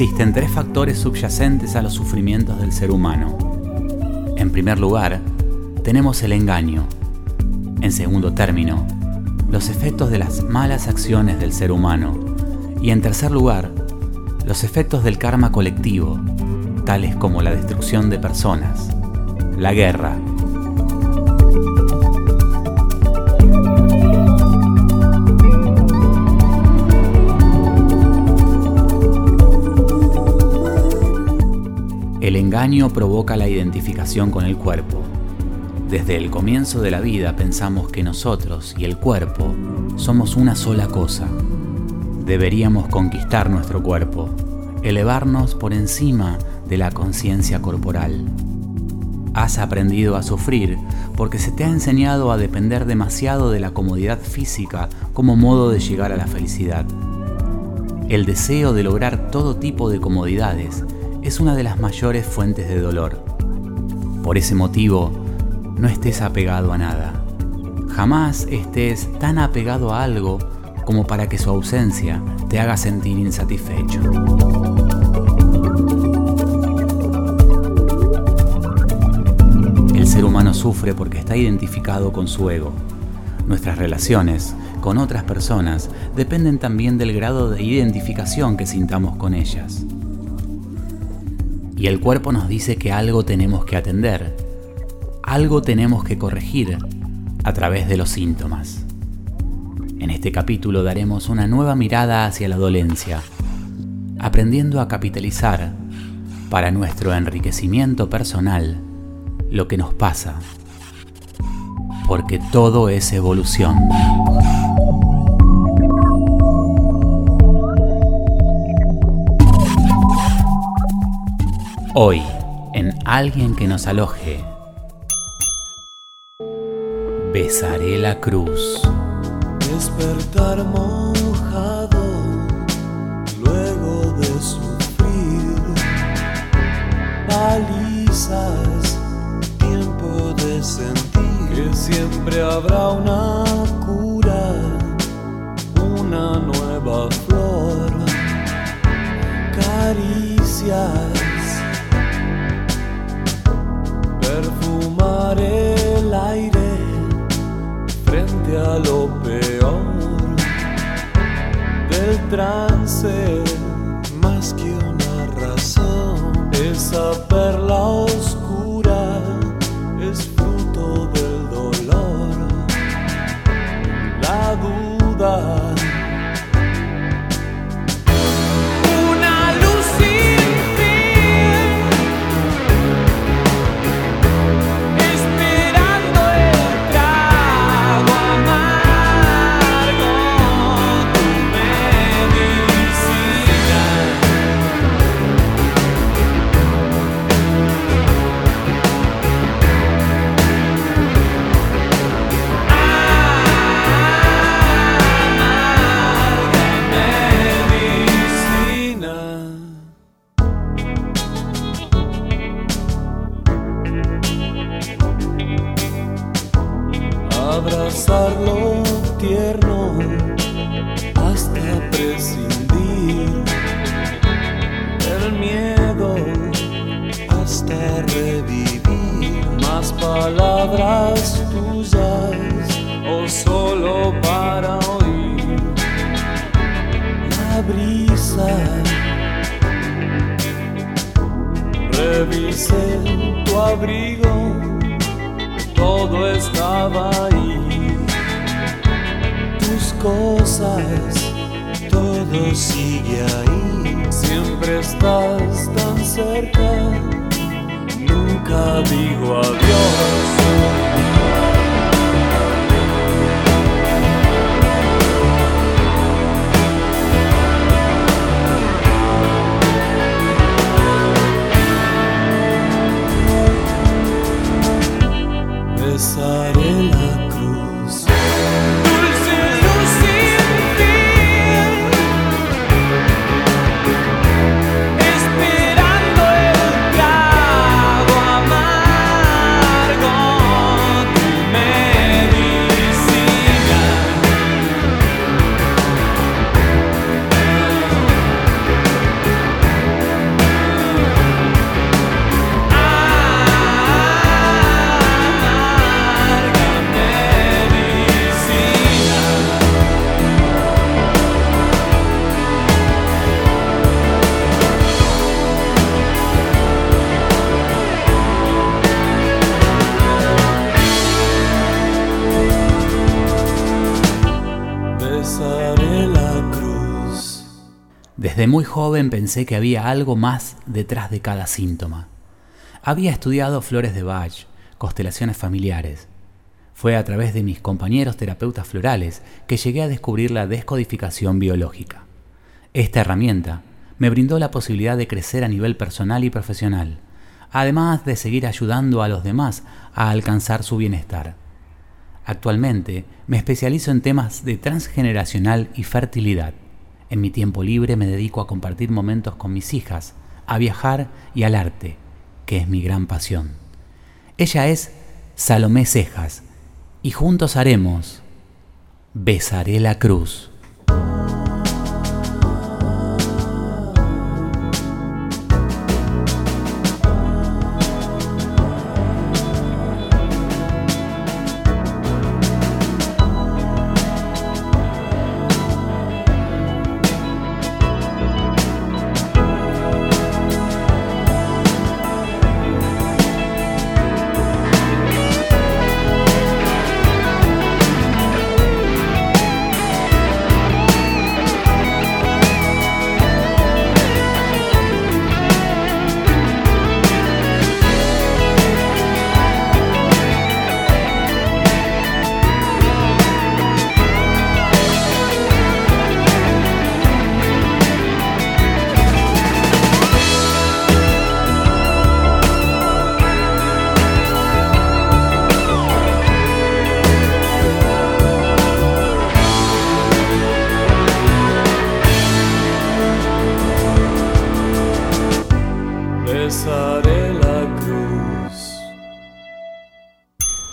Existen tres factores subyacentes a los sufrimientos del ser humano. En primer lugar, tenemos el engaño. En segundo término, los efectos de las malas acciones del ser humano. Y en tercer lugar, los efectos del karma colectivo, tales como la destrucción de personas, la guerra, El engaño provoca la identificación con el cuerpo. Desde el comienzo de la vida pensamos que nosotros y el cuerpo somos una sola cosa. Deberíamos conquistar nuestro cuerpo, elevarnos por encima de la conciencia corporal. Has aprendido a sufrir porque se te ha enseñado a depender demasiado de la comodidad física como modo de llegar a la felicidad. El deseo de lograr todo tipo de comodidades es una de las mayores fuentes de dolor. Por ese motivo, no estés apegado a nada. Jamás estés tan apegado a algo como para que su ausencia te haga sentir insatisfecho. El ser humano sufre porque está identificado con su ego. Nuestras relaciones con otras personas dependen también del grado de identificación que sintamos con ellas y el cuerpo nos dice que algo tenemos que atender, algo tenemos que corregir a través de los síntomas. En este capítulo daremos una nueva mirada hacia la dolencia, aprendiendo a capitalizar para nuestro enriquecimiento personal lo que nos pasa, porque todo es evolución. Hoy, en Alguien que nos aloje, besaré la cruz. Despertar mojado luego de sufrir. Palizas, tiempo de sentir. Que siempre habrá una cura, una nueva flor, caricias el aire frente a lo peor del trance, más que una razón, esa perla oscura es fruto del dolor, la duda del miedo hasta revivir más palabras tuyas o solo para oír la brisa. Revisé tu abrigo, todo estaba ahí. Tus cosas, todo sigue ahí. Siempre estás tan cerca, nunca digo adiós. Desde muy joven pensé que había algo más detrás de cada síntoma. Había estudiado flores de Bach, constelaciones familiares. Fue a través de mis compañeros terapeutas florales que llegué a descubrir la descodificación biológica. Esta herramienta me brindó la posibilidad de crecer a nivel personal y profesional, además de seguir ayudando a los demás a alcanzar su bienestar. Actualmente me especializo en temas de transgeneracional y fertilidad. En mi tiempo libre me dedico a compartir momentos con mis hijas, a viajar y al arte, que es mi gran pasión. Ella es Salomé Cejas y juntos haremos Besaré la Cruz.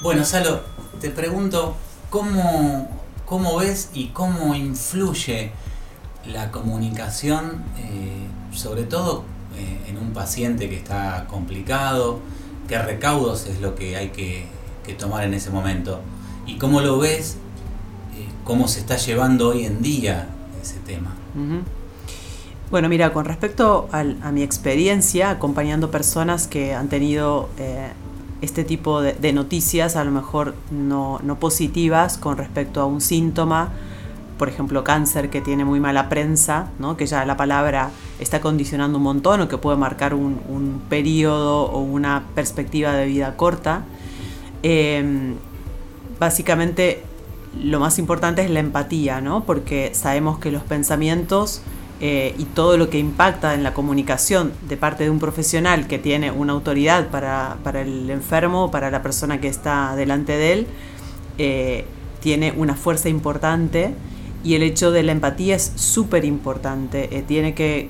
Bueno, Salo, te pregunto, ¿cómo, cómo ves y cómo influye la comunicación, eh, sobre todo eh, en un paciente que está complicado? ¿Qué recaudos es lo que hay que, tomar en ese momento? ¿Y cómo lo ves? eh, ¿Cómo se está llevando hoy en día ese tema? Bueno, mira, con respecto a mi experiencia acompañando personas que han tenido este tipo de, noticias, a lo mejor no, no positivas con respecto a un síntoma, por ejemplo, cáncer que tiene muy mala prensa, ¿no? que ya la palabra está condicionando un montón o que puede marcar un, un periodo o una perspectiva de vida corta. Eh, básicamente lo más importante es la empatía, ¿no? Porque sabemos que los pensamientos eh, y todo lo que impacta en la comunicación de parte de un profesional que tiene una autoridad para, para el enfermo, para la persona que está delante de él, eh, tiene una fuerza importante y el hecho de la empatía es súper importante. Eh, tiene que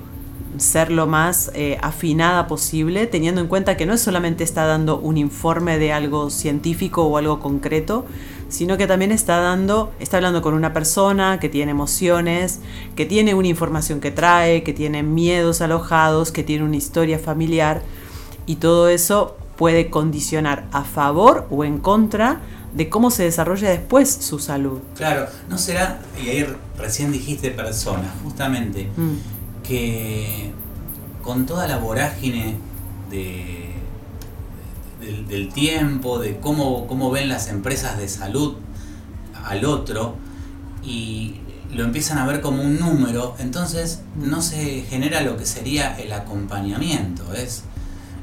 ser lo más eh, afinada posible, teniendo en cuenta que no es solamente está dando un informe de algo científico o algo concreto, sino que también está dando, está hablando con una persona que tiene emociones, que tiene una información que trae, que tiene miedos alojados, que tiene una historia familiar y todo eso puede condicionar a favor o en contra de cómo se desarrolla después su salud. Claro, no será, y ahí recién dijiste persona, justamente, mm. Que con toda la vorágine de, del, tiempo, de cómo, cómo ven las empresas de salud al otro, y lo empiezan a ver como un número, entonces no se genera lo que sería el acompañamiento, es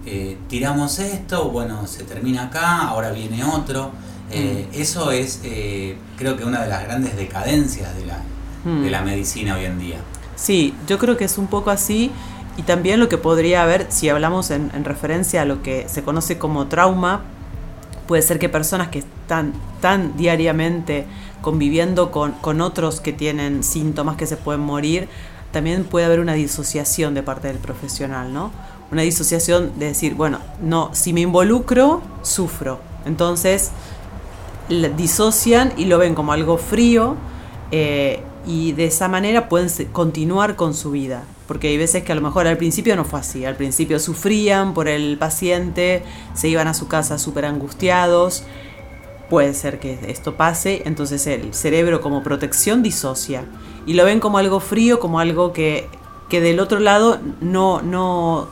eh, tiramos esto, bueno, se termina acá, ahora viene otro. Eh, mm. Eso es, eh, creo que una de las grandes decadencias de la, de la mm. medicina hoy en día. Sí, yo creo que es un poco así. Y también lo que podría haber, si hablamos en, referencia a lo que se conoce como trauma, puede ser que personas que están tan diariamente conviviendo con, con, otros que tienen síntomas que se pueden morir, también puede haber una disociación de parte del profesional, ¿no? Una disociación de decir, bueno, no, si me involucro, sufro. Entonces, disocian y lo ven como algo frío eh, y de esa manera pueden continuar con su vida. Porque hay veces que a lo mejor al principio no fue así. Al principio sufrían por el paciente, se iban a su casa súper angustiados. Puede ser que esto pase, entonces el cerebro como protección disocia. Y lo ven como algo frío, como algo que, que del otro lado no, no,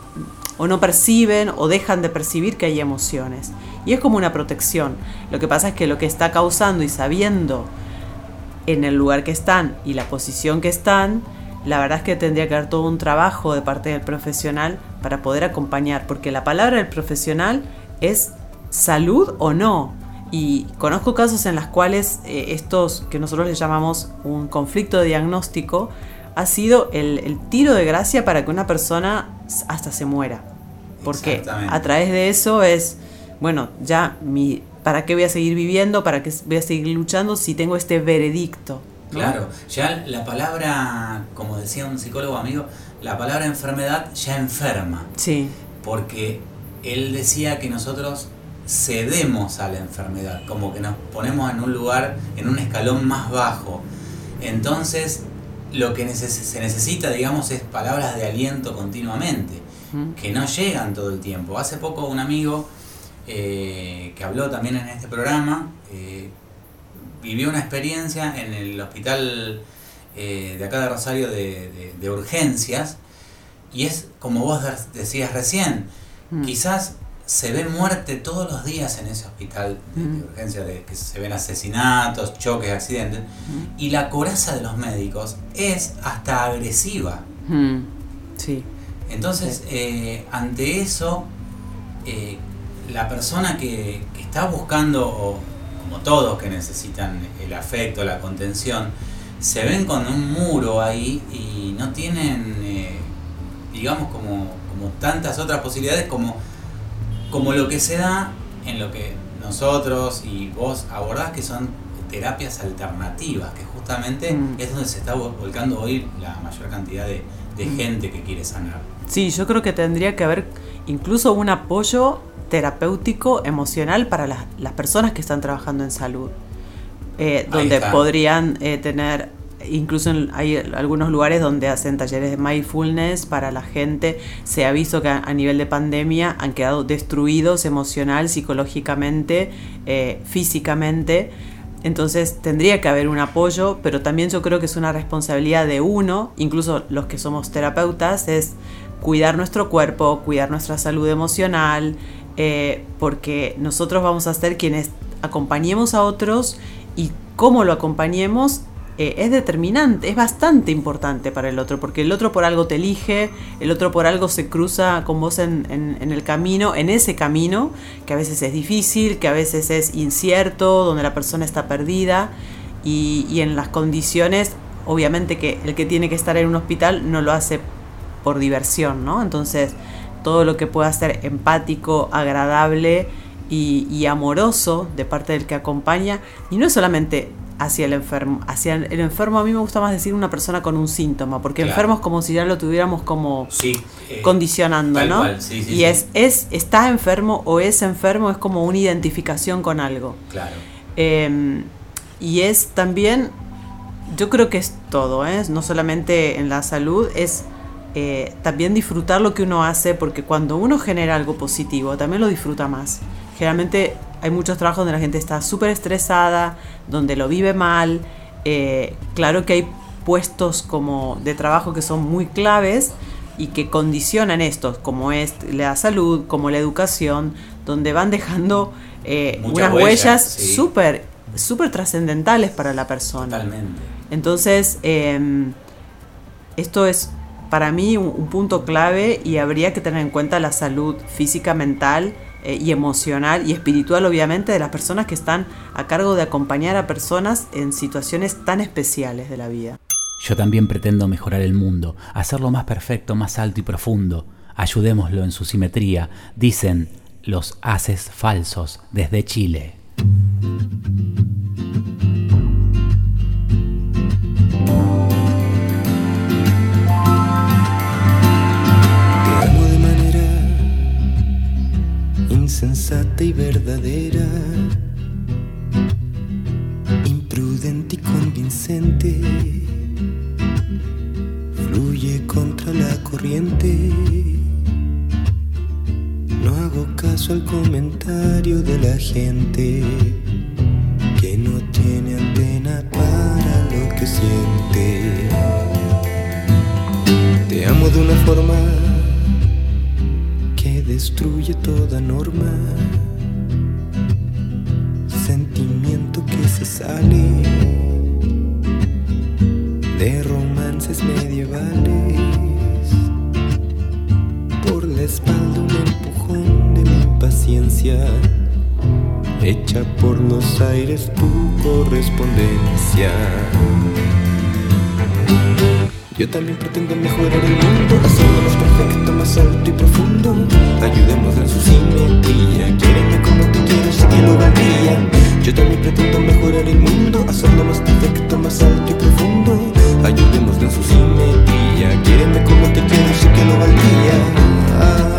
o no perciben o dejan de percibir que hay emociones. Y es como una protección. Lo que pasa es que lo que está causando y sabiendo en el lugar que están y la posición que están, la verdad es que tendría que haber todo un trabajo de parte del profesional para poder acompañar, porque la palabra del profesional es salud o no. Y conozco casos en los cuales eh, estos que nosotros le llamamos un conflicto de diagnóstico ha sido el, el, tiro de gracia para que una persona hasta se muera. Porque a través de eso es bueno, ya mi, ¿para qué voy a seguir viviendo? ¿Para qué voy a seguir luchando si tengo este veredicto? Claro, ya la palabra, como decía un psicólogo amigo, la palabra enfermedad ya enferma. Sí. Porque él decía que nosotros cedemos a la enfermedad, como que nos ponemos en un lugar, en un escalón más bajo. Entonces, lo que se necesita, digamos, es palabras de aliento continuamente, que no llegan todo el tiempo. Hace poco un amigo eh, que habló también en este programa, eh, vivió una experiencia en el hospital eh, de acá de Rosario de, urgencias, y es como vos decías recién, mm. quizás se ve muerte todos los días en ese hospital de, mm. urgencias, de, que se ven asesinatos, choques, accidentes, mm. y la coraza de los médicos es hasta agresiva. Sí. Entonces, ante eso, la persona que, está buscando, como todos que necesitan el afecto, la contención, se ven con un muro ahí y no tienen, eh, digamos, como, como tantas otras posibilidades como, como lo que se da en lo que nosotros y vos abordás, que son terapias alternativas, que justamente mm. es donde se está volcando hoy la mayor cantidad de, de mm. gente que quiere sanar. Sí, yo creo que tendría que haber incluso un apoyo terapéutico emocional para las, personas que están trabajando en salud, eh, donde podrían eh, tener, incluso hay algunos lugares donde hacen talleres de mindfulness para la gente. Se ha visto que a, nivel de pandemia han quedado destruidos emocional, psicológicamente, eh, físicamente. Entonces tendría que haber un apoyo, pero también yo creo que es una responsabilidad de uno, incluso los que somos terapeutas, es cuidar nuestro cuerpo, cuidar nuestra salud emocional, eh, porque nosotros vamos a ser quienes acompañemos a otros y cómo lo acompañemos eh, es determinante, es bastante importante para el otro, porque el otro por algo te elige, el otro por algo se cruza con vos en, el camino, en ese camino, que a veces es difícil, que a veces es incierto, donde la persona está perdida y, y en las condiciones, obviamente que el que tiene que estar en un hospital no lo hace por diversión, ¿no? Entonces, todo lo que pueda ser empático, agradable y, amoroso de parte del que acompaña. Y no es solamente hacia el enfermo. Hacia el enfermo a mí me gusta más decir una persona con un síntoma, porque Claro. enfermo es como si ya lo tuviéramos como Sí. eh, condicionando, ¿no? cual, sí, sí, y es, es, está enfermo o es enfermo, es como una identificación con algo. Claro. Eh, y es también, yo creo que es todo, ¿eh? no solamente en la salud, es eh, también disfrutar lo que uno hace, porque cuando uno genera algo positivo, también lo disfruta más. Generalmente hay muchos trabajos donde la gente está súper estresada, donde lo vive mal. eh, claro que hay puestos como de trabajo que son muy claves y que condicionan esto, como es la salud, como la educación, donde van dejando eh, unas huellas, huellas sí. súper súper trascendentales para la persona. Totalmente. Entonces, eh, esto es para mí un, un punto clave y habría que tener en cuenta la salud física, mental eh, y emocional y espiritual, obviamente, de las personas que están a cargo de acompañar a personas en situaciones tan especiales de la vida. Yo también pretendo mejorar el mundo, hacerlo más perfecto, más alto y profundo. Ayudémoslo en su simetría, dicen los haces falsos desde Chile. Insensata y verdadera, imprudente y convincente. Fluye contra la corriente. No hago caso al comentario de la gente que no tiene antena para lo que siente. Te amo de una forma destruye toda norma. Sentimiento que se sale de romances medievales. Por la espalda un empujón de mi impaciencia. Hecha por los aires tu correspondencia. Yo también pretendo mejorar el mundo, hacerlo más perfecto, más alto y profundo. Ayudemos en su simetría, quiéreme como te quiero, sé que lo valdría. Yo también pretendo mejorar el mundo, hacerlo más perfecto, más alto y profundo. Ayudemos en su simetría, quiéreme como te quiero, sé que lo valdría.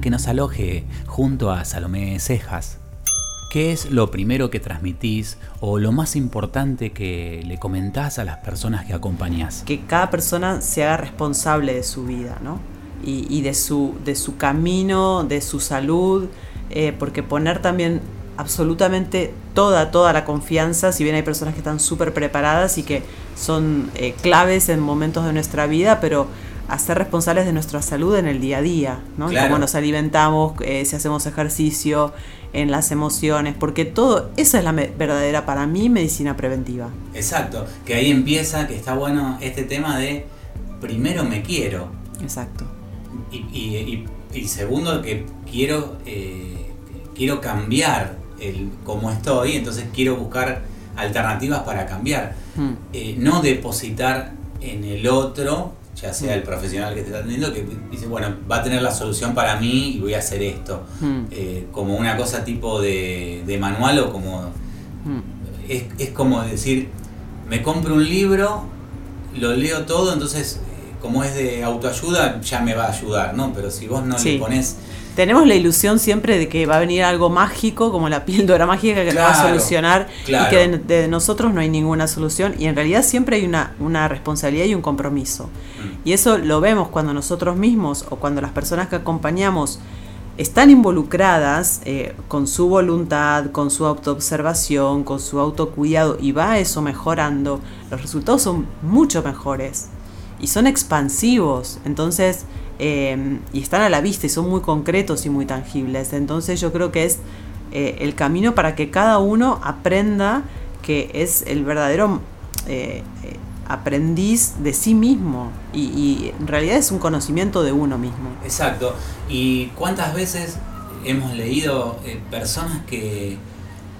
Que nos aloje junto a Salomé Cejas. ¿Qué es lo primero que transmitís o lo más importante que le comentás a las personas que acompañás? Que cada persona se haga responsable de su vida, ¿no? Y, y de, su, de su camino, de su salud, eh, porque poner también absolutamente toda, toda la confianza, si bien hay personas que están súper preparadas y que son eh, claves en momentos de nuestra vida, pero hacer responsables de nuestra salud en el día a día, ¿no? Claro. Cómo nos alimentamos, eh, si hacemos ejercicio, en las emociones, porque todo, esa es la me- verdadera para mí medicina preventiva. Exacto, que ahí empieza, que está bueno este tema de primero me quiero Exacto. y, y- y- y segundo que quiero, eh, quiero cambiar el cómo estoy, entonces quiero buscar alternativas para cambiar. Mm. Eh, no depositar en el otro, ya sea el profesional que te está atendiendo, que dice, bueno, va a tener la solución para mí y voy a hacer esto. Mm. Eh, como una cosa tipo de, de manual o como... Mm. Es, es como decir, me compro un libro, lo leo todo, entonces eh, como es de autoayuda ya me va a ayudar, ¿no? Pero si vos no Sí. le pones... Tenemos la ilusión siempre de que va a venir algo mágico, como la píldora mágica que nos va a Claro, solucionar claro. y que de, de nosotros no hay ninguna solución. Y en realidad siempre hay una, una responsabilidad y un compromiso. Mm, Y eso lo vemos cuando nosotros mismos o cuando las personas que acompañamos están involucradas eh, con su voluntad, con su autoobservación, con su autocuidado y va eso mejorando, los resultados son mucho mejores y son expansivos. Entonces, eh, y están a la vista y son muy concretos y muy tangibles. Entonces yo creo que es eh, el camino para que cada uno aprenda que es el verdadero eh, eh, aprendiz de sí mismo y, y en realidad es un conocimiento de uno mismo. Exacto. ¿Y cuántas veces hemos leído personas que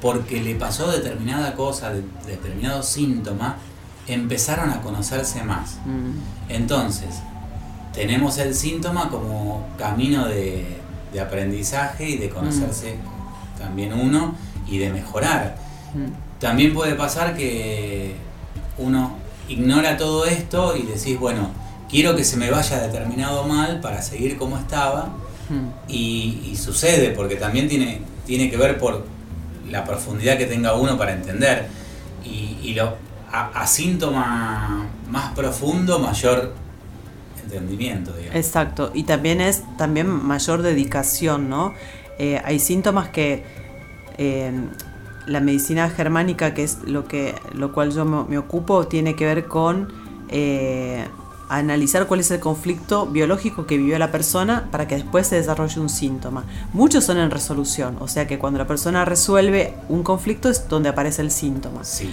porque le pasó determinada cosa, de- determinado síntoma, empezaron a conocerse más? Mm, Entonces, tenemos el síntoma como camino de, de aprendizaje y de conocerse también uno y de mejorar. mm, También puede pasar que uno ignora todo esto y decís, bueno, quiero que se me vaya determinado mal para seguir como estaba mm. y, y sucede porque también tiene, tiene que ver por la profundidad que tenga uno para entender y, y lo, a, a síntoma más profundo, mayor entendimiento, digamos. Exacto, y también es también mayor dedicación, ¿no? Eh, hay síntomas que eh, la medicina germánica, que es lo que lo cual yo me, me ocupo, tiene que ver con eh, analizar cuál es el conflicto biológico que vivió la persona para que después se desarrolle un síntoma. Muchos son en resolución, o sea que cuando la persona resuelve un conflicto es donde aparece el síntoma. Sí,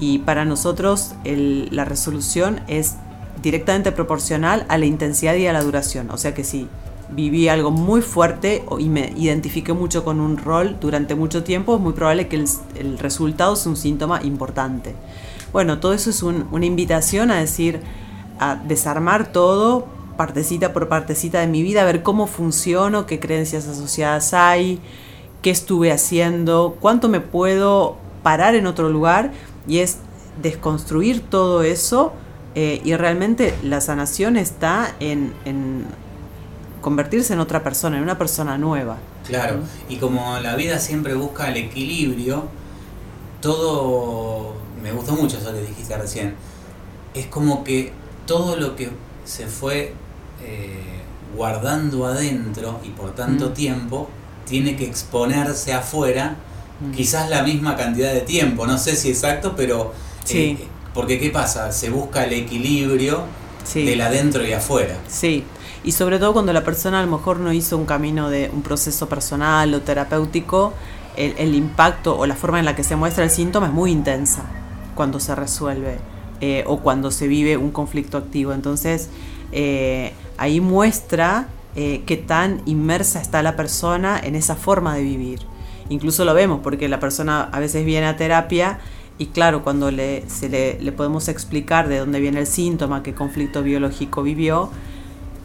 Y para nosotros el- la resolución es directamente proporcional a la intensidad y a la duración. O sea que si viví algo muy fuerte y me identifiqué mucho con un rol durante mucho tiempo, es muy probable que el, resultado sea un síntoma importante. Bueno, todo eso es un- una invitación a decir, a desarmar todo, partecita por partecita de mi vida, a ver cómo funciono, qué creencias asociadas hay, qué estuve haciendo, cuánto me puedo parar en otro lugar y es desconstruir todo eso eh, y realmente la sanación está en, en convertirse en otra persona, en una persona nueva. claro. Y como la vida siempre busca el equilibrio, todo, me gustó mucho eso que dijiste recién, es como que todo lo que se fue eh, guardando adentro y por tanto Mm. tiempo, tiene que exponerse afuera, Mm. quizás la misma cantidad de tiempo, no sé si exacto, pero... Sí. eh, porque ¿qué pasa? Se busca el equilibrio Sí. del adentro y afuera. Sí, y sobre todo cuando la persona a lo mejor no hizo un camino de un proceso personal o terapéutico, el, el impacto o la forma en la que se muestra el síntoma es muy intensa cuando se resuelve eh, o cuando se vive un conflicto activo. Entonces, eh, ahí muestra eh, qué tan inmersa está la persona en esa forma de vivir. Incluso lo vemos porque la persona a veces viene a terapia y claro, cuando le, se le, le podemos explicar de dónde viene el síntoma, qué conflicto biológico vivió,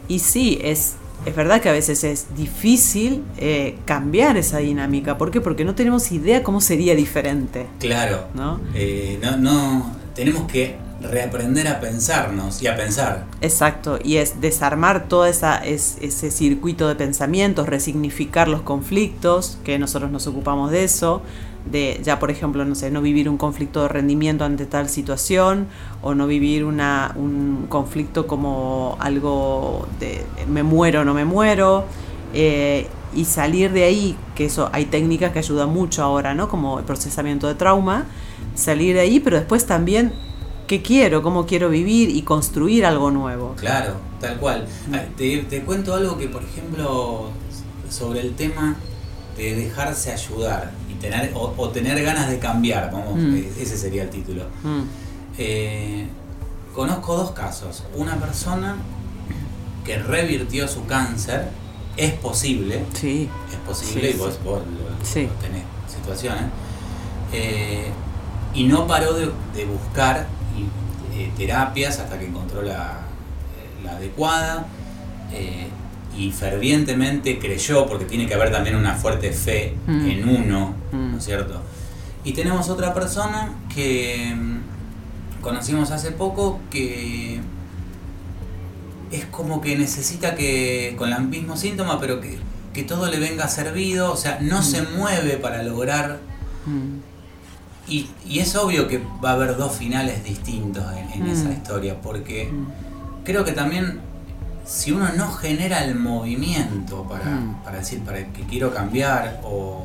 y sí, es, es verdad que a veces es difícil eh, cambiar esa dinámica. ¿Por qué? Porque no tenemos idea cómo sería diferente. Claro. ¿no? Eh, no, no, tenemos que reaprender a pensarnos y a pensar. Exacto, y es desarmar todo esa, es, ese circuito de pensamientos, resignificar los conflictos, que nosotros nos ocupamos de eso, de ya por ejemplo, no sé, no vivir un conflicto de rendimiento ante tal situación, o no vivir una, un conflicto como algo de me muero o no me muero, eh, y salir de ahí, que eso hay técnicas que ayudan mucho ahora, ¿no? Como el procesamiento de trauma, salir de ahí, pero después también qué quiero, cómo quiero vivir y construir algo nuevo. Claro, tal cual. Te, te cuento algo que, por ejemplo, sobre el tema de dejarse ayudar tener o, o tener ganas de cambiar, vamos, Mm. eh, ese sería el título. Mm, Eh, conozco dos casos. Una persona que revirtió su cáncer, es posible, sí, es posible Sí, y vos, vos lo- Sí. lo tenés situaciones. Eh, y no paró de, de buscar eh, terapias hasta que encontró la, la adecuada eh, y fervientemente creyó, porque tiene que haber también una fuerte fe Mm. en uno, Mm. ¿no es cierto? Y tenemos otra persona que mm, conocimos hace poco que es como que necesita que, con el mismo síntoma, pero que, que todo le venga servido, o sea, no se mueve para lograr mm, y, y es obvio que va a haber dos finales distintos en, en Mm. esa historia, porque mm, creo que también si uno no genera el movimiento para, Mm. para decir para que quiero cambiar o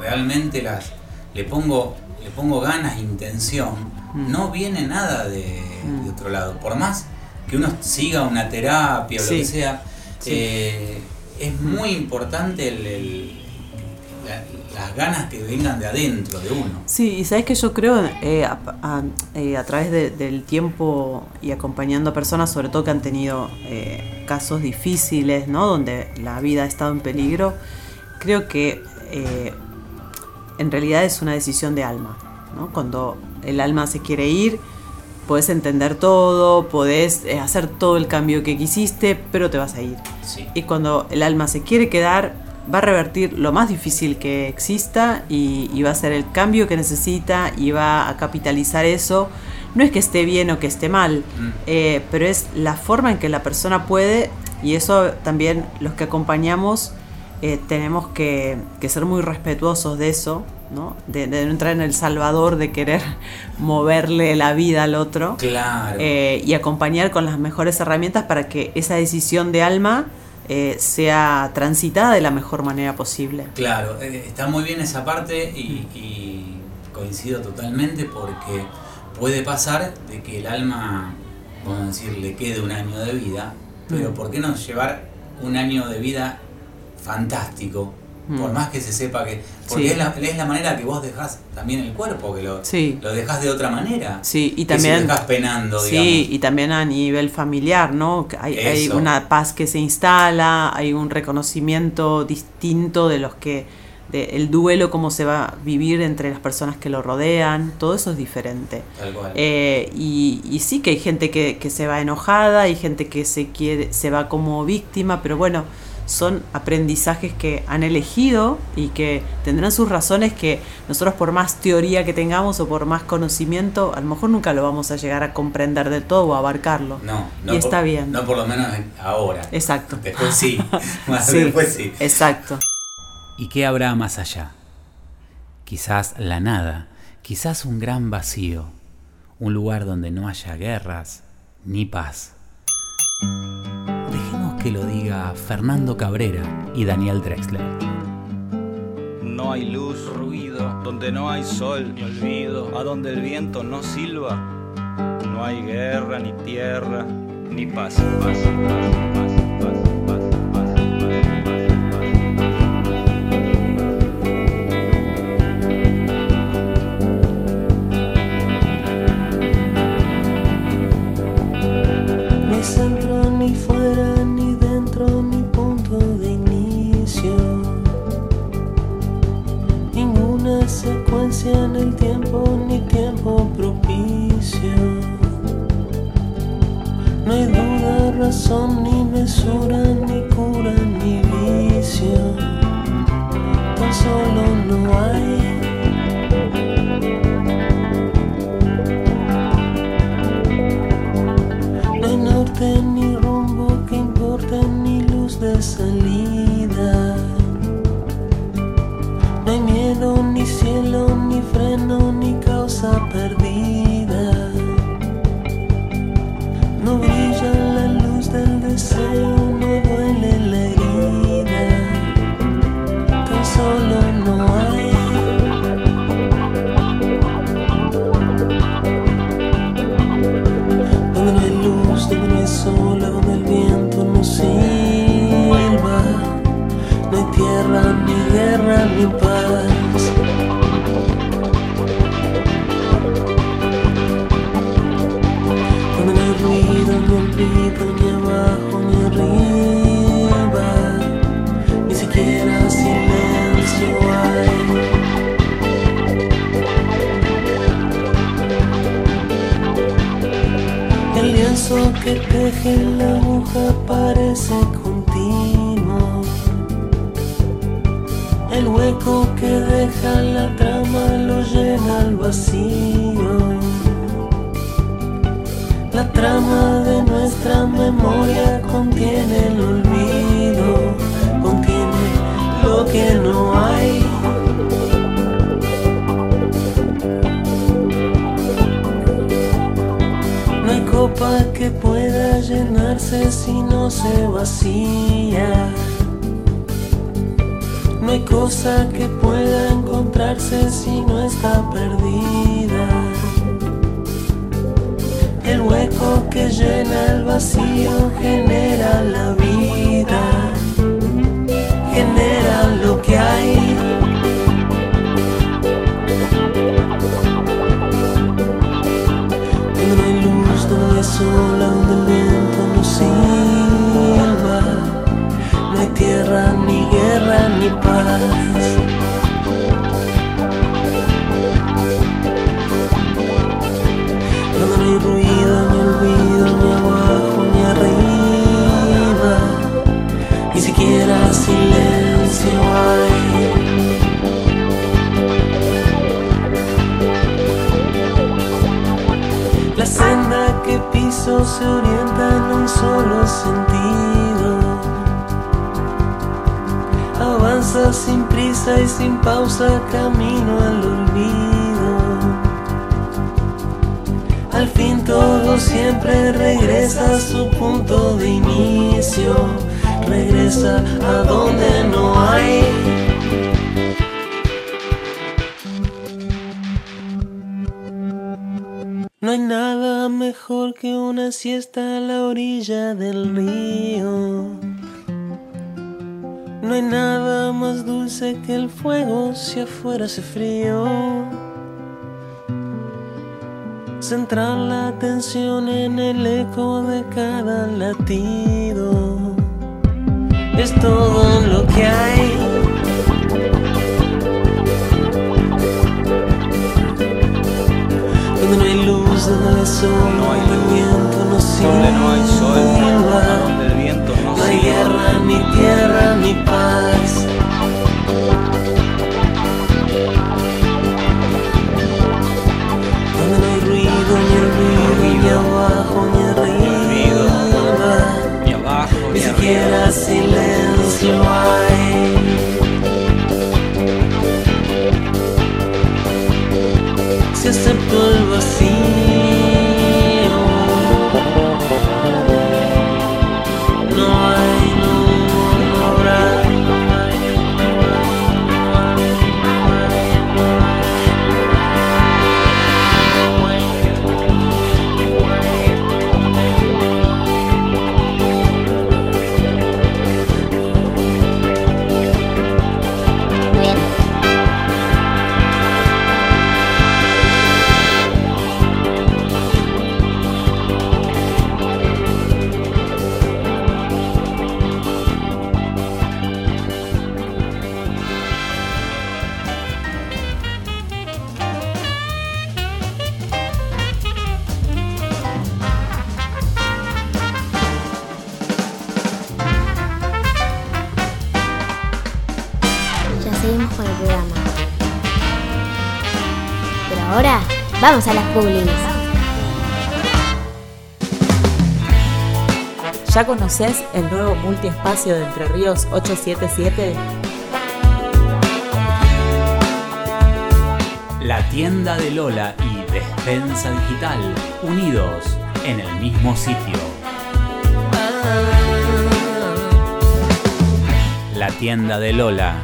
realmente las le pongo le pongo ganas, intención, Mm. no viene nada de, Mm. de otro lado. Por más que uno siga una terapia o lo que sea, Sí. eh, es muy importante el- el- la- las ganas que vengan de adentro de uno. Sí, y sabes que yo creo eh, a, a- eh, a través de- del tiempo y acompañando a personas, sobre todo que han tenido eh, casos difíciles, ¿no? Donde la vida ha estado en peligro, creo que en realidad es una decisión de alma, ¿no? Cuando el alma se quiere ir, podés entender todo, podés hacer todo el cambio que quisiste, pero te vas a ir. Sí. Y cuando el alma se quiere quedar, va a revertir lo más difícil que exista y, y va a hacer el cambio que necesita y va a capitalizar eso. No es que esté bien o que esté mal, Mm. eh, pero es la forma en que la persona puede y eso también los que acompañamos eh, tenemos que, que ser muy respetuosos de eso, ¿no? De, de no entrar en el salvador de querer moverle la vida al otro Claro. eh, y acompañar con las mejores herramientas para que esa decisión de alma eh, sea transitada de la mejor manera posible. Claro, eh, está muy bien esa parte y, y coincido totalmente porque puede pasar de que el alma, vamos a decir, le quede un año de vida, pero Mm. ¿por qué no llevar un año de vida fantástico? Mm. Por más que se sepa que... Porque Sí. es, la, es la manera que vos dejás también el cuerpo, que lo, Sí. lo dejás de otra manera. Sí, y si también- lo dejás penando, Sí, digamos. y también a nivel familiar, ¿no? Hay, hay una paz que se instala, hay un reconocimiento distinto de los que, de el duelo, cómo se va a vivir entre las personas que lo rodean, todo eso es diferente. Tal cual. Eh, y, y sí que hay gente que, que se va enojada, hay gente que se quiere, se va como víctima, pero bueno, son aprendizajes que han elegido y que tendrán sus razones que nosotros por más teoría que tengamos o por más conocimiento, a lo mejor nunca lo vamos a llegar a comprender del todo o a abarcarlo. no, no y por- está bien. No por lo menos en- ahora. Exacto. Después sí. Más Sí, después sí. Exacto. ¿Y qué habrá más allá? Quizás la nada, quizás un gran vacío, un lugar donde no haya guerras ni paz. Lo diga Fernando Cabrera y Daniel Drexler. No hay luz, ruido, donde no hay sol ni olvido, a donde el viento no silba, no hay guerra ni tierra ni paz, paz, paz, paz, paz, tiempo ni tiempo propicio. No hay duda, razón, ni mesura, ni cura, ni vicio. Tan solo no hay. No hay norte ni rumbo que importa, ni luz de salida. No hay miedo ni cielo freno ni causa perdida. No brilla la luz del deseo. camino al olvido. Al fin todo siempre regresa a su punto de inicio, regresa a donde no hay. No hay nada mejor que una siesta a la orilla del río. No hay nada hace que el fuego si afuera hace frío. Centrar la atención en el eco de cada latido. Es todo lo que hay. Donde no hay luz, donde no hay sol, no hay viento, Donde no hay sol, donde el viento no, no hay guerra, ni tierra, ni paz. silence. Vamos a las publis. ¿Ya conoces el nuevo multiespacio de Entre Ríos 877? La tienda de Lola y Despensa Digital, unidos en el mismo sitio. La tienda de Lola,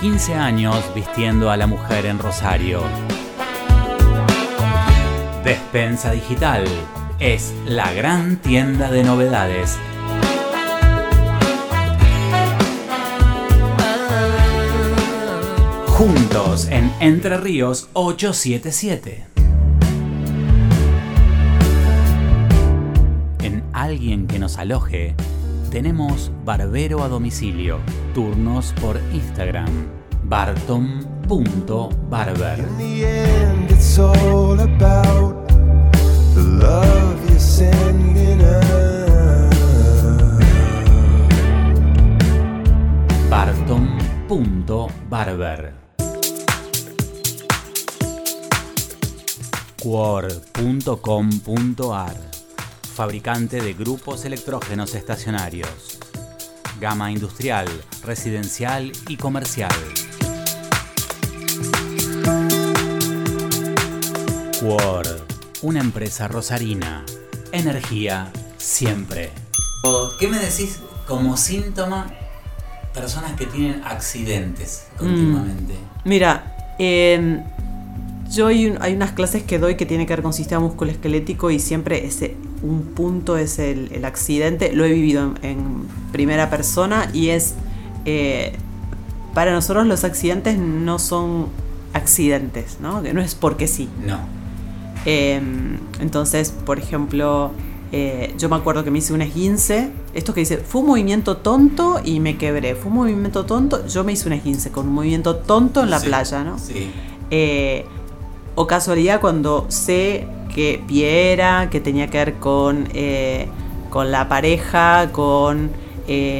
15 años vistiendo a la mujer en Rosario. Despensa Digital es la gran tienda de novedades. Juntos en Entre Ríos 877. En alguien que nos aloje, tenemos barbero a domicilio, turnos por Instagram, barton.barber. barton.barber. Quor.com.ar Fabricante de grupos electrógenos estacionarios. Gama industrial, residencial y comercial. Quor, una empresa rosarina. Energía siempre. ¿Qué me decís como síntoma personas que tienen accidentes continuamente? Mira, eh, yo hay, un- hay unas clases que doy que tiene que ver con sistema musculoesquelético y siempre ese un punto es el, el accidente. Lo he vivido en, en primera persona y es eh, para nosotros los accidentes no son accidentes, ¿no? Que no es porque sí. No. Eh, entonces, por ejemplo, eh, yo me acuerdo que me hice un esguince. Esto que dice, fue un movimiento tonto y me quebré. Fue un movimiento tonto, yo me hice un esguince con un movimiento tonto en la Sí, playa, ¿no? Sí. Eh, o casualidad cuando sé que Piera, que tenía que ver con, eh, con la pareja, con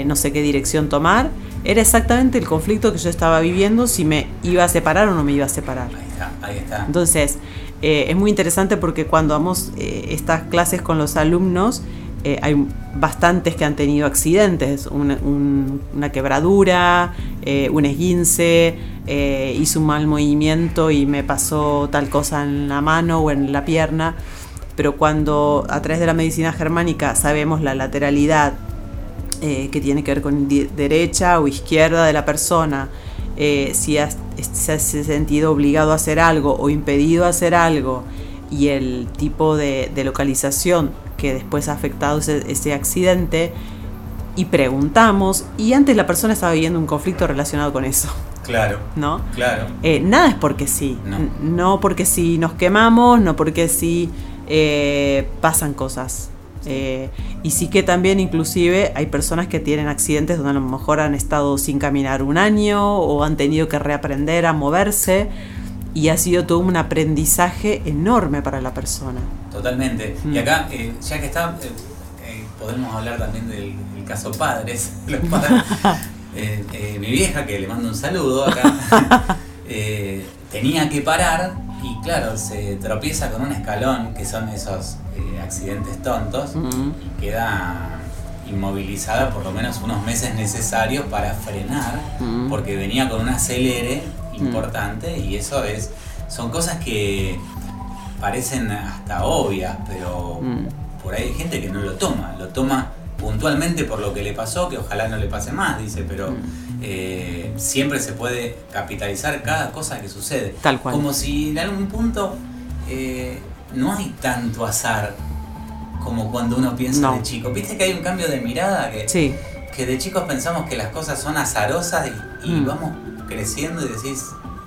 no sé qué dirección tomar, era exactamente el conflicto que yo estaba viviendo, si me iba a separar o no me iba a separar. Ahí está, ahí está. Entonces, eh, es muy interesante porque cuando damos eh, estas clases con los alumnos, eh, hay bastantes que han tenido accidentes, una, un- una quebradura, eh, un esguince, eh, hice un mal movimiento y me pasó tal cosa en la mano o en la pierna. Pero cuando a través de la medicina germánica sabemos la lateralidad eh, que tiene que ver con derecha o izquierda de la persona, eh, si has- se ha sentido obligado a hacer algo o impedido a hacer algo y el tipo de, de localización que después ha afectado ese, ese accidente y preguntamos y antes la persona estaba viviendo un conflicto relacionado con eso, Claro, ¿no? claro. Eh, nada es porque sí. No. No porque si nos quemamos, no porque si eh, pasan cosas. Eh, y sí que también inclusive hay personas que tienen accidentes donde a lo mejor han estado sin caminar un año o han tenido que reaprender a moverse y ha sido todo un aprendizaje enorme para la persona. Totalmente. Mm. Y acá, eh, ya que está, eh, eh, podemos hablar también del, del caso padres. Los padres. Mi vieja, que le mando un saludo acá, tenía que parar y claro, se tropieza con un escalón, que son esos eh, accidentes tontos, y queda inmovilizada por lo menos unos meses necesarios para frenar, porque venía con un acelere importante y eso es, son cosas que parecen hasta obvias, pero por ahí hay gente que no lo toma, lo toma puntualmente por lo que le pasó, que ojalá no le pase más, dice, pero. Eh, siempre se puede capitalizar cada cosa que sucede. Tal cual. Como si en algún punto eh, no hay tanto azar como cuando uno piensa No. de chico. Viste que hay un cambio de mirada que, Sí, que de chicos pensamos que las cosas son azarosas y, y Mm. vamos creciendo y decís,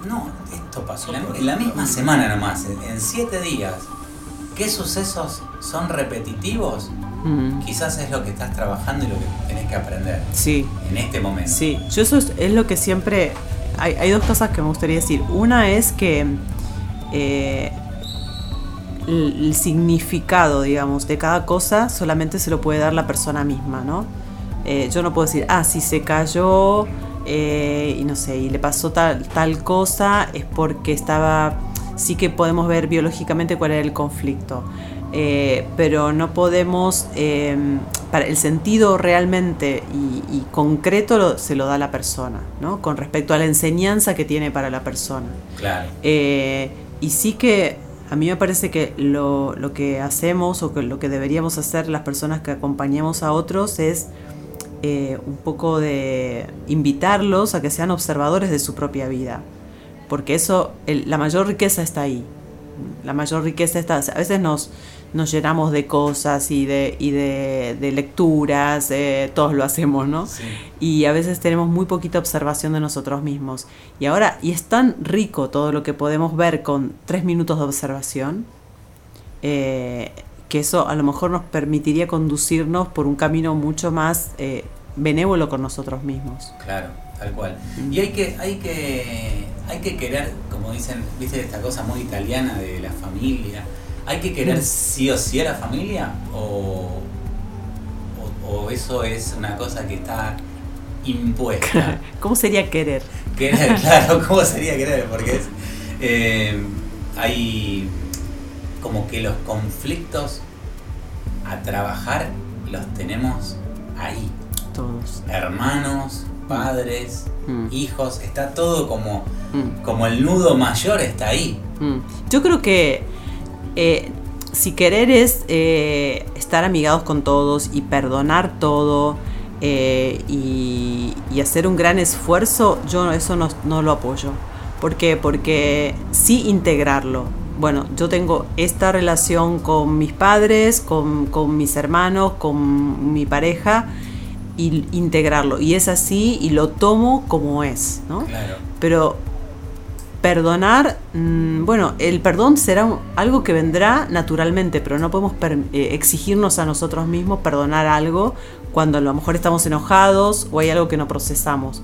no, esto pasó en la, en la misma semana nomás, en, en siete días. ¿Qué sucesos son repetitivos? Mm. Quizás es lo que estás trabajando y lo que tenés que aprender sí. en este momento. Sí, yo eso es, es lo que siempre... Hay, hay dos cosas que me gustaría decir. Una es que eh, el, el significado, digamos, de cada cosa solamente se lo puede dar la persona misma, ¿no? Eh, yo no puedo decir, ah, si se cayó eh, y no sé, y le pasó tal, tal cosa, es porque estaba... Sí que podemos ver biológicamente cuál era el conflicto. Eh, pero no podemos, eh, para el sentido realmente y, y concreto lo- se lo da la persona, ¿no? Con respecto a la enseñanza que tiene para la persona. Claro. Eh, y sí que a mí me parece que lo, lo que hacemos o que lo que deberíamos hacer las personas que acompañamos a otros es eh, un poco de invitarlos a que sean observadores de su propia vida. Porque eso, el- la mayor riqueza está ahí. La mayor riqueza está, a veces nos, nos llenamos de cosas y de, y de, de lecturas, eh, todos lo hacemos, ¿no? Sí. y a veces tenemos muy poquita observación de nosotros mismos. Y ahora, y es tan rico todo lo que podemos ver con tres minutos de observación, eh, que eso a lo mejor nos permitiría conducirnos por un camino mucho más eh, benévolo con nosotros mismos. Claro, tal cual. Y hay que, hay que, hay que querer, como dicen, viste esta cosa muy italiana de la familia, hay que querer Mm. sí o sí a la familia o, o, o eso es una cosa que está impuesta. ¿Cómo sería querer? Querer, claro, ¿cómo sería querer? Porque es, eh, hay como que los conflictos a trabajar los tenemos ahí Todos. hermanos, padres, Mm. hijos, está todo como, Mm. como el nudo mayor está ahí. Mm. Yo creo que eh, si querer es eh, estar amigados con todos y perdonar todo eh, y, y hacer un gran esfuerzo, yo eso no, no lo apoyo. ¿Por qué? Porque sí integrarlo. Bueno, yo tengo esta relación con mis padres, con, con mis hermanos, con mi pareja, y integrarlo. Y es así y lo tomo como es, ¿no? Claro. Pero perdonar, mm, bueno, el perdón será un- algo que vendrá naturalmente, pero no podemos per- eh, exigirnos a nosotros mismos perdonar algo cuando a lo mejor estamos enojados o hay algo que no procesamos.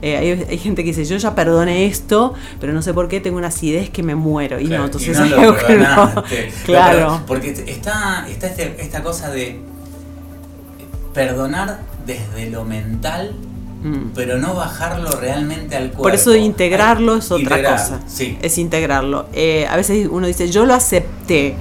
Eh, hay, hay gente que dice, yo ya perdoné esto, pero no sé por qué tengo una acidez que me muero. Y Claro, no, entonces no lo que no. Claro. porque está, está este- esta cosa de perdonar desde lo mental, Mm. pero no bajarlo realmente al cuerpo. Por eso integrarlo es otra Integrar, cosa. Sí. Es integrarlo. Eh, a veces uno dice, yo lo acepté,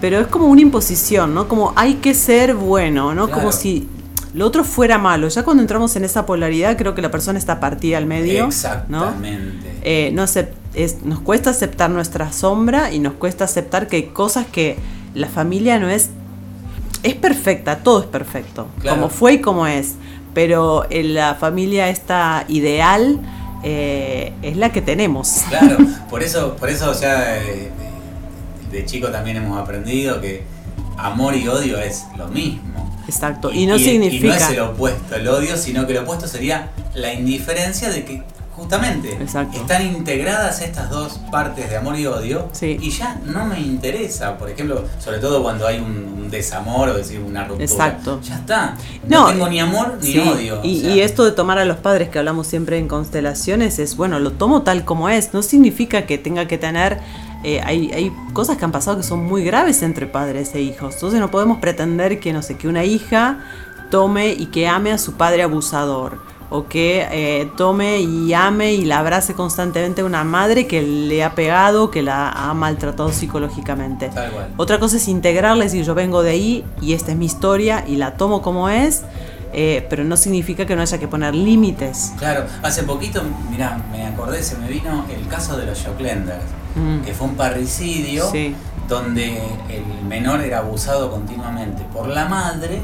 pero es como una imposición, ¿no? Como hay que ser bueno, ¿no? Claro. Como si lo otro fuera malo. Ya cuando entramos en esa polaridad, creo que la persona está partida al medio. ¿no? Exactamente. Eh, no acep- es- nos cuesta aceptar nuestra sombra y nos cuesta aceptar que hay cosas que la familia no es. Es perfecta, todo es perfecto. Claro. Como fue y como es. Pero en la familia esta ideal eh, es la que tenemos. Claro, por eso, por eso ya eh, de, de chico también hemos aprendido que amor y odio es lo mismo. Exacto. Y, no significa. Y no es el opuesto, el odio, sino que el opuesto sería la indiferencia de que justamente Exacto. están integradas estas dos partes de amor y odio Sí. y ya no me interesa, por ejemplo, sobre todo cuando hay un, un desamor o decir una ruptura. Exacto. Ya está. No, No, tengo ni amor ni Sí, odio. Y, o sea, y esto de tomar a los padres que hablamos siempre en constelaciones es, bueno, lo tomo tal como es. No significa que tenga que tener... eh, hay, hay cosas que han pasado que son muy graves entre padres e hijos. Entonces no podemos pretender que, no sé, que una hija tome y que ame a su padre abusador. O que eh, tome y ame y la abrace constantemente a una madre que le ha pegado, que la ha maltratado psicológicamente. Tal cual. Otra cosa es integrarla, es decir, yo vengo de ahí y esta es mi historia y la tomo como es, eh, pero no significa que no haya que poner límites. Claro, hace poquito, mirá, me acordé, se me vino el caso de los Joclenders, Mm. que fue un parricidio Sí. donde el menor era abusado continuamente por la madre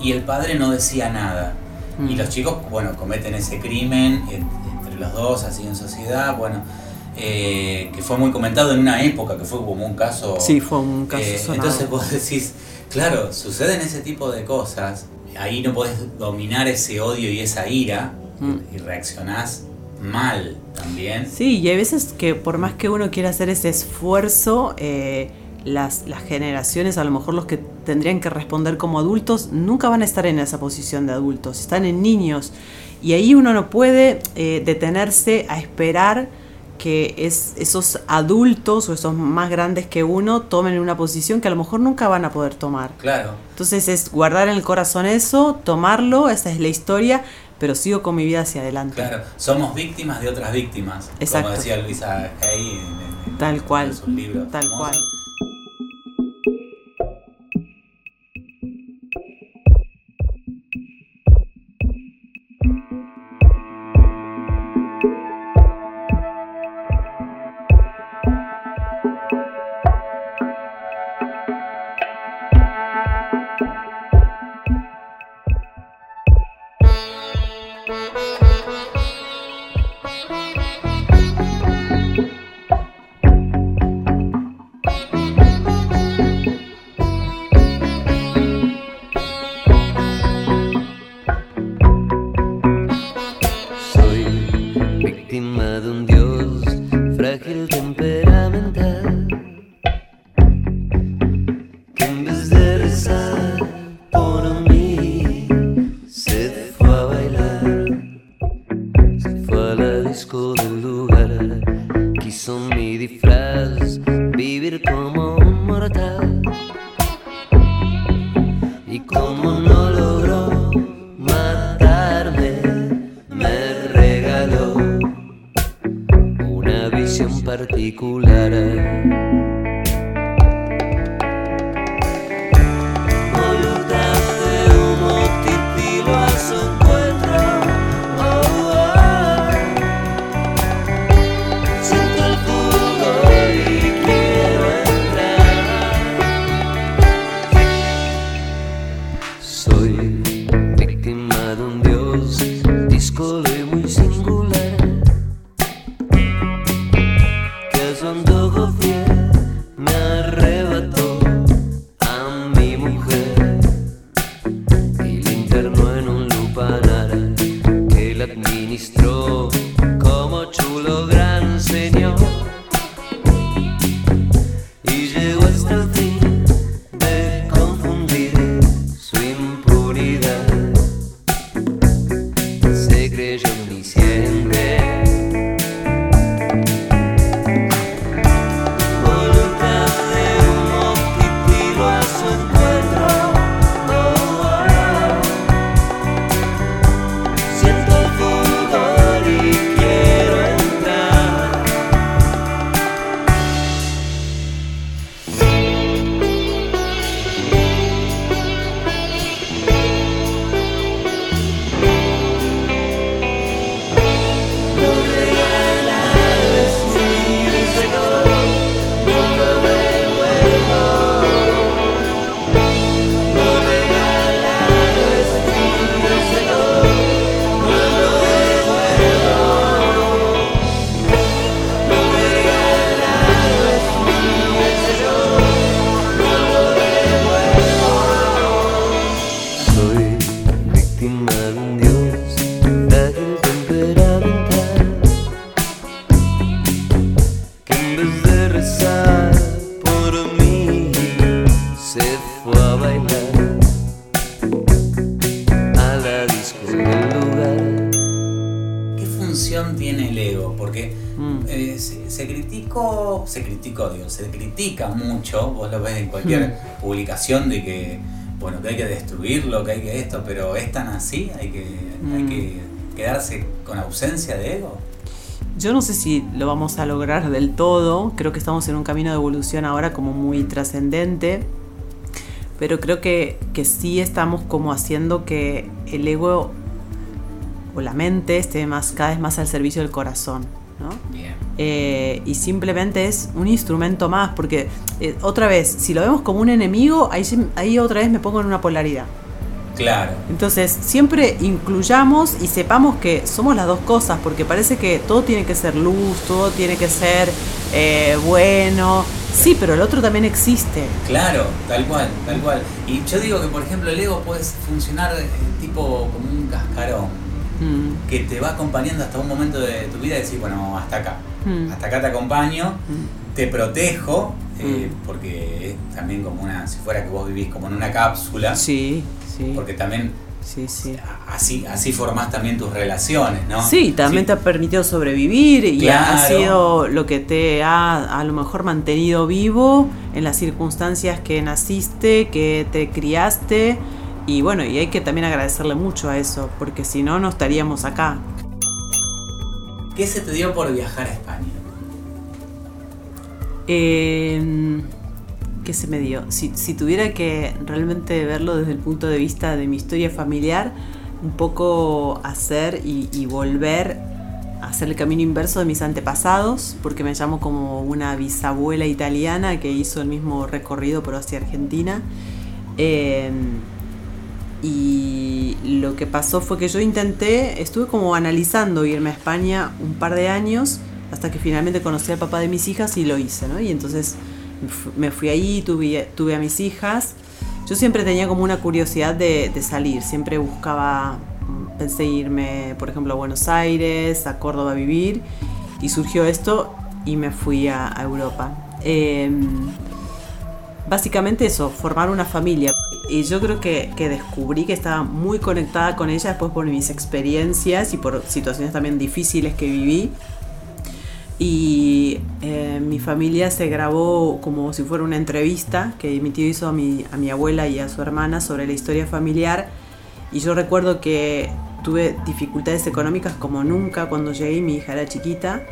y el padre no decía nada. Mm. Y los chicos, bueno, cometen ese crimen en- entre los dos, así en sociedad, bueno, eh, que fue muy comentado en una época, que fue como un caso... Sí, fue un caso Eh, sonado. entonces vos decís, claro, suceden ese tipo de cosas, ahí no podés dominar ese odio y esa ira Mm. y reaccionás mal también. Sí, y hay veces que por más que uno quiera hacer ese esfuerzo, eh, las, las generaciones, a lo mejor los que tendrían que responder como adultos, nunca van a estar en esa posición de adultos, están en niños. Y ahí uno no puede eh, detenerse a esperar que es, esos adultos o esos más grandes que uno tomen una posición que a lo mejor nunca van a poder tomar. Claro, Entonces es guardar en el corazón eso, tomarlo, esa es la historia, pero sigo con mi vida hacia adelante. claro, somos víctimas de otras víctimas, Exacto. como decía Luisa Hay en, en- Tal en cual, sus libros tal famosos. cual. Criticó, se criticó, digo, se critica mucho, vos lo ves en cualquier Mm. publicación de que, bueno, que hay que destruirlo, que hay que esto, pero es tan así, hay que, hay Mm. que quedarse con ausencia de ego. Yo no sé si lo vamos a lograr del todo, creo que estamos en un camino de evolución ahora como muy trascendente, pero creo que, que sí estamos como haciendo que el ego o la mente esté más, cada vez más al servicio del corazón, ¿no? Bien. Eh, y simplemente es un instrumento más, porque eh, otra vez, si lo vemos como un enemigo, ahí, ahí otra vez me pongo en una polaridad. Claro. Entonces, siempre incluyamos y sepamos que somos las dos cosas, porque parece que todo tiene que ser luz, todo tiene que ser eh, bueno. Sí, pero el otro también existe. Claro, tal cual, tal cual. Y yo digo que, por ejemplo, el ego puede funcionar tipo como un cascarón Mm, que te va acompañando hasta un momento de tu vida y decir, bueno, hasta acá. mm, Hasta acá te acompaño, mm. te protejo, eh, porque es también como una, si fuera que vos vivís como en una cápsula, Sí, sí. porque también Sí, sí. así, así formás también tus relaciones, ¿no? Sí, también te ha permitido sobrevivir y ha- sido lo que te ha a lo mejor mantenido vivo en las circunstancias que naciste, que te criaste y bueno, y hay que también agradecerle mucho a eso, porque si no, no estaríamos acá. ¿Qué se te dio por viajar a España? Eh, ¿Qué se me dio? Si, si tuviera que realmente verlo desde el punto de vista de mi historia familiar, un poco hacer y, y volver a hacer el camino inverso de mis antepasados, porque me llamo como una bisabuela italiana que hizo el mismo recorrido pero hacia Argentina. Eh, y lo que pasó fue que yo intenté, estuve como analizando irme a España un par de años hasta que finalmente conocí al papá de mis hijas y lo hice, ¿no? Y entonces me fu- me fui ahí, tuve, tuve a mis hijas. Yo siempre tenía como una curiosidad de, de salir, siempre buscaba, mm, pensé irme, por ejemplo, a Buenos Aires, a Córdoba a vivir, y surgió esto y me fui a, a Europa. Em, básicamente eso, formar una familia. Y yo creo que, descubrí que estaba muy conectada con ella después por mis experiencias y por situaciones también difíciles que viví. y eh, mi familia se grabó como si fuera una entrevista que mi tío hizo a mi, a mi abuela y a su hermana sobre la historia familiar y yo recuerdo que tuve dificultades económicas como nunca cuando llegué, mi hija era chiquita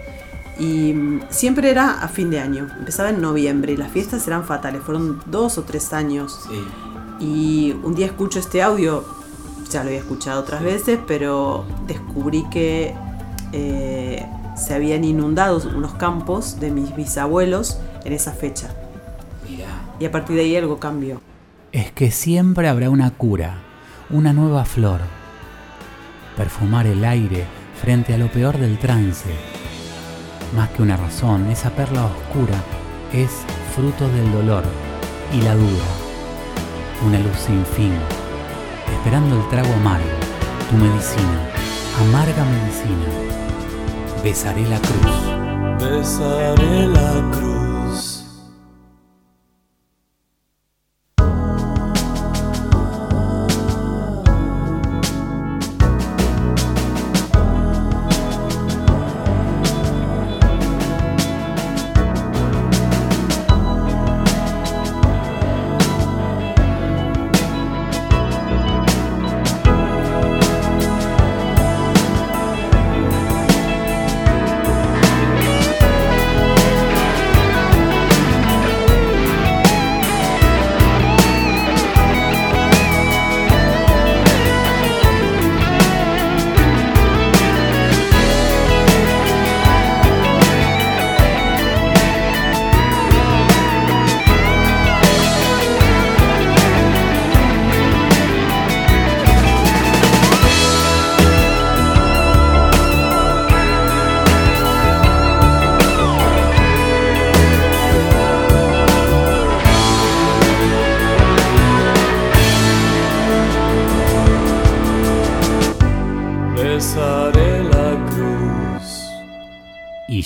y mm, siempre era a fin de año, empezaba en noviembre y las fiestas eran fatales, fueron dos o tres años. Y un día escucho este audio, ya lo había escuchado otras veces, pero descubrí que eh, se habían inundado unos campos de mis bisabuelos en esa fecha. Y a partir de ahí algo cambió. Es que siempre habrá una cura, una nueva flor. Perfumar el aire frente a lo peor del trance. Más que una razón, esa perla oscura es fruto del dolor y la duda. Una luz sin fin, esperando el trago amargo, tu medicina, amarga medicina. Besaré la cruz. Besaré la cruz.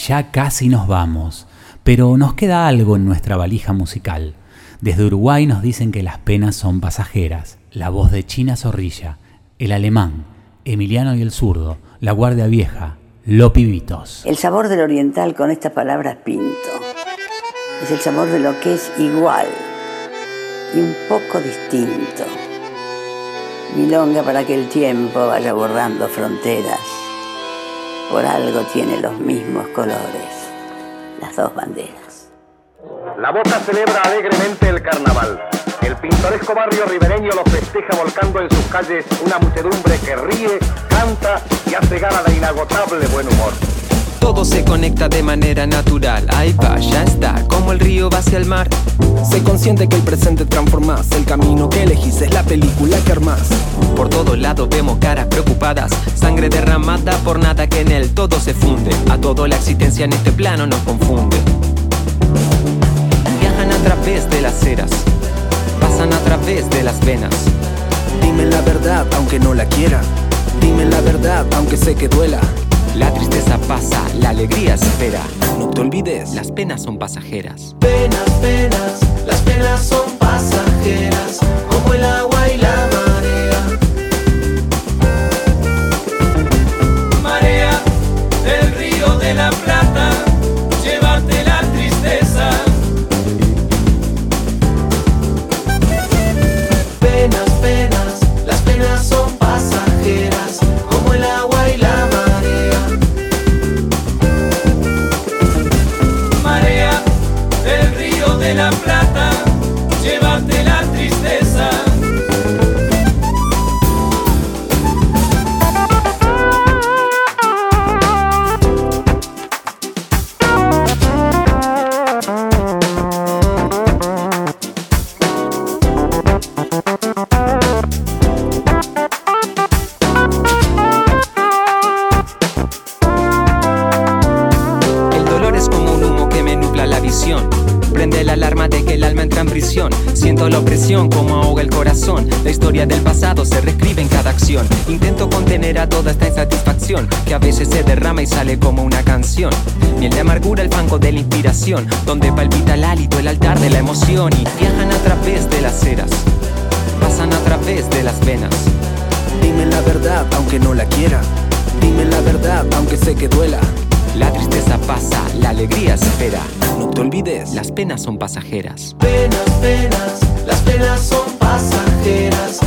Ya casi nos vamos, pero nos queda algo en nuestra valija musical. Desde Uruguay nos dicen que las penas son pasajeras. La voz de China Zorrilla, el alemán, Emiliano y el zurdo, la guardia vieja, Lo Pibitos. El sabor del oriental con estas palabras pinto. Es el sabor de lo que es igual y un poco distinto. Milonga para que el tiempo vaya borrando fronteras. Por algo tiene los mismos colores, las dos banderas. La Boca celebra alegremente el carnaval. El pintoresco barrio ribereño lo festeja volcando en sus calles una muchedumbre que ríe, canta y hace gala de inagotable buen humor. Todo se conecta de manera natural. Ahí va, ya está, como el río va hacia el mar. Sé consciente que el presente transformás. El camino que elegís es la película que armás. Por todo lado vemos caras preocupadas. Sangre derramada por nada que en él todo se funde. A todo la existencia en este plano nos confunde. Viajan a través de las eras. Pasan a través de las venas. Dime la verdad, aunque no la quiera. Dime la verdad, aunque sé que duela. La tristeza pasa, la alegría espera. No te olvides, las penas son pasajeras. Penas, penas, las penas son pasajeras, como el agua Prende la alarma de que el alma entra en prisión. Siento la opresión como ahoga el corazón. La historia del pasado se reescribe en cada acción. Intento contener a toda esta insatisfacción que a veces se derrama y sale como una canción. Miel de amargura, el fango de la inspiración. Donde palpita el hálito, el altar de la emoción. Y viajan a través de las eras. Pasan a través de las venas. Dime la verdad, aunque no la quiera. Dime la verdad, aunque sé que duela. La tristeza pasa, la alegría espera. No te olvides, las penas son pasajeras. Penas, penas, las penas son pasajeras.